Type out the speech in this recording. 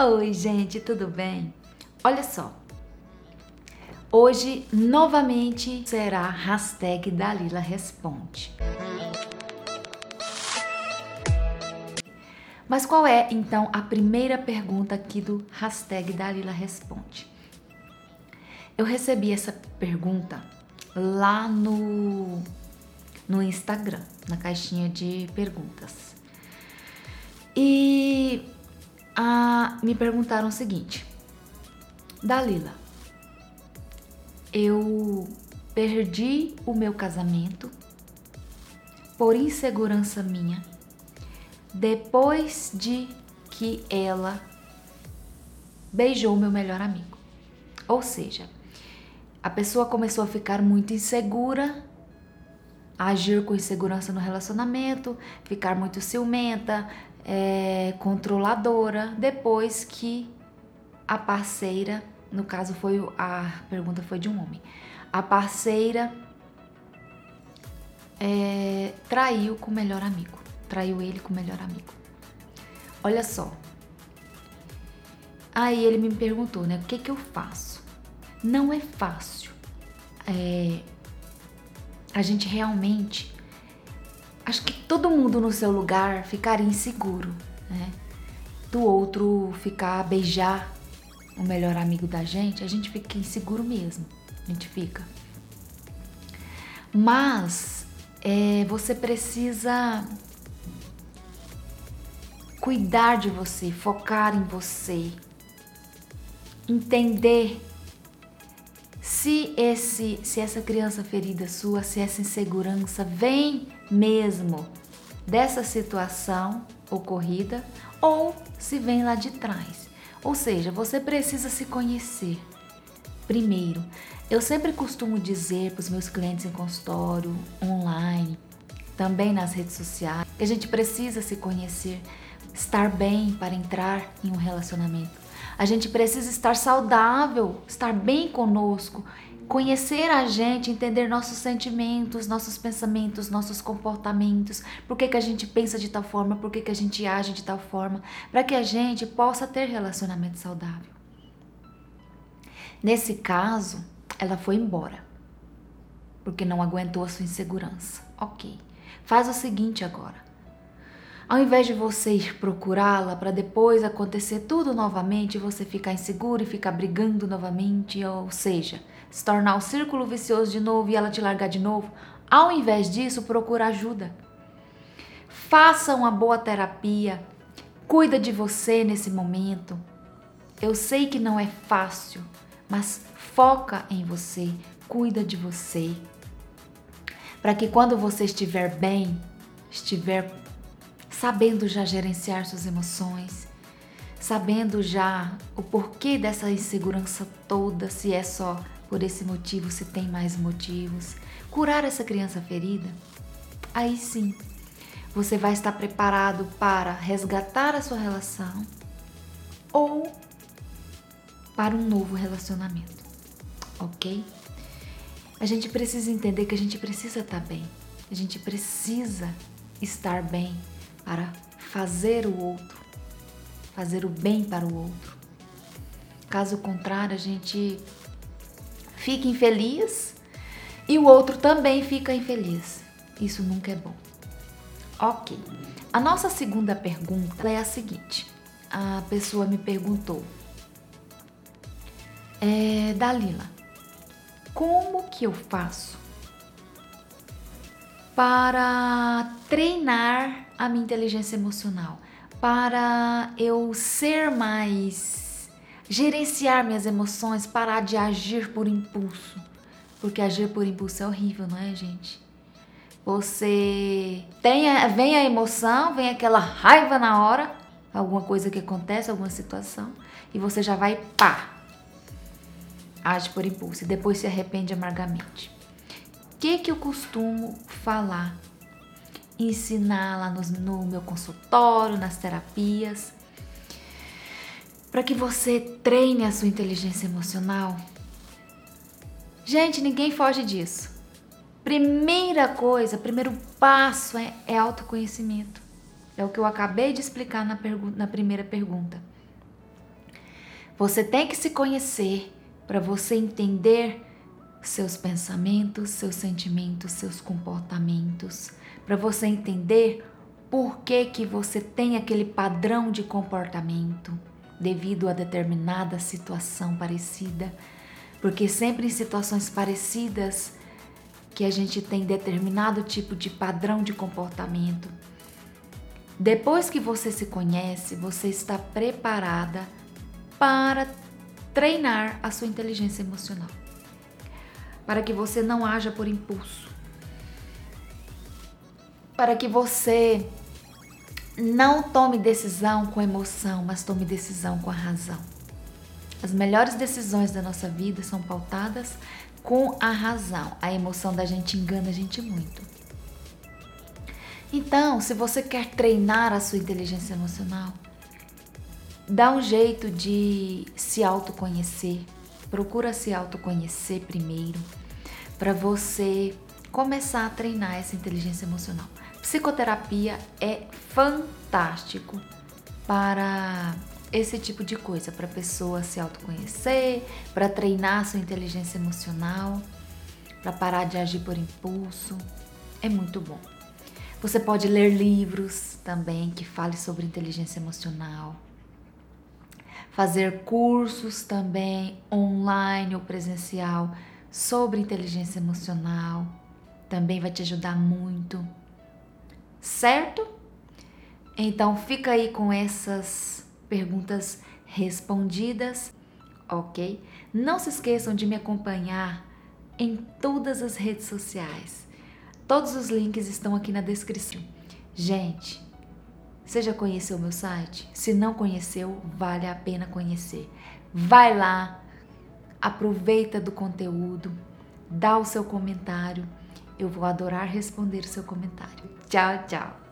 Oi, gente, tudo bem? Olha só. Hoje, novamente, será hashtag Dalila Responde. Mas qual é, então, a primeira pergunta aqui do hashtag Dalila Responde? Eu recebi essa pergunta lá no, no Instagram, na caixinha de perguntas. E me perguntaram o seguinte: Dalila, eu perdi o meu casamento por insegurança minha depois de que ela beijou meu melhor amigo. Ou seja, a pessoa começou a ficar muito insegura, agir com insegurança no relacionamento, ficar muito ciumenta, é, controladora, depois que a parceira, no caso foi a pergunta foi de um homem, a parceira é, traiu com o melhor amigo, traiu ele com o melhor amigo. Olha só. Aí ele me perguntou, né? O que que eu faço? não é fácil. É, a gente realmente. Acho que todo mundo no seu lugar ficaria inseguro, né? Do outro ficar beijar o melhor amigo da gente, a gente fica inseguro mesmo. A gente fica. Mas é, você precisa cuidar de você, focar em você, entender se esse se essa criança ferida sua, se essa insegurança vem mesmo dessa situação ocorrida ou se vem lá de trás. Ou seja, você precisa se conhecer. Primeiro, eu sempre costumo dizer para os meus clientes em consultório, online, também nas redes sociais, que a gente precisa se conhecer, estar bem para entrar em um relacionamento. A gente precisa estar saudável, estar bem conosco, conhecer a gente, entender nossos sentimentos, nossos pensamentos, nossos comportamentos, por que, que a gente pensa de tal forma, por que, que a gente age de tal forma, para que a gente possa ter relacionamento saudável. Nesse caso, ela foi embora, porque não aguentou a sua insegurança. Ok. Faz o seguinte agora. Ao invés de você ir procurá-la para depois acontecer tudo novamente, você ficar inseguro e ficar brigando novamente, ou seja, se tornar um círculo vicioso de novo e ela te largar de novo, ao invés disso, procura ajuda. Faça uma boa terapia. Cuida de você nesse momento. Eu sei que não é fácil, mas foca em você, cuida de você. Para que quando você estiver bem, estiver sabendo já gerenciar suas emoções, sabendo já o porquê dessa insegurança toda, se é só por esse motivo, se tem mais motivos, curar essa criança ferida, aí sim você vai estar preparado para resgatar a sua relação ou para um novo relacionamento, ok? A gente precisa entender que a gente precisa estar bem, a gente precisa estar bem para fazer o outro, fazer o bem para o outro. Caso contrário, a gente fica infeliz e o outro também fica infeliz. Isso nunca é bom. Ok. A nossa segunda pergunta é a seguinte: a pessoa me perguntou, é, Dalila, como que eu faço para treinar a minha inteligência emocional, para eu ser mais gerenciar minhas emoções, parar de agir por impulso. Porque agir por impulso é horrível, não é, gente? Você tem a, vem a emoção, vem aquela raiva na hora, alguma coisa que acontece, alguma situação, e você já vai pá. Age por impulso e depois se arrepende amargamente. O que que eu costumo falar ensinar lá no, no meu consultório, nas terapias, para que você treine a sua inteligência emocional. Gente, ninguém foge disso. Primeira coisa, primeiro passo é, é autoconhecimento. É o que eu acabei de explicar na, na primeira pergunta. Você tem que se conhecer para você entender seus pensamentos, seus sentimentos, seus comportamentos, para você entender por que que você tem aquele padrão de comportamento devido a determinada situação parecida, porque sempre em situações parecidas que a gente tem determinado tipo de padrão de comportamento. Depois que você se conhece, você está preparada para treinar a sua inteligência emocional. Para que você não haja por impulso. Para que você não tome decisão com emoção, mas tome decisão com a razão. As melhores decisões da nossa vida são pautadas com a razão. A emoção da gente engana a gente muito. Então, se você quer treinar a sua inteligência emocional, dá um jeito de se autoconhecer. Procura se autoconhecer primeiro para você começar a treinar essa inteligência emocional. Psicoterapia é fantástico para esse tipo de coisa, para a pessoa se autoconhecer, para treinar sua inteligência emocional, para parar de agir por impulso. É muito bom. Você pode ler livros também que falem sobre inteligência emocional. Fazer cursos também online ou presencial sobre inteligência emocional também vai te ajudar muito. Certo? Então fica aí com essas perguntas respondidas, ok? Não se esqueçam de me acompanhar em todas as redes sociais. Todos os links estão aqui na descrição. Gente, você já conheceu o meu site? Se não conheceu, vale a pena conhecer. Vai lá, aproveita do conteúdo, dá o seu comentário. Eu vou adorar responder seu comentário. Tchau, tchau!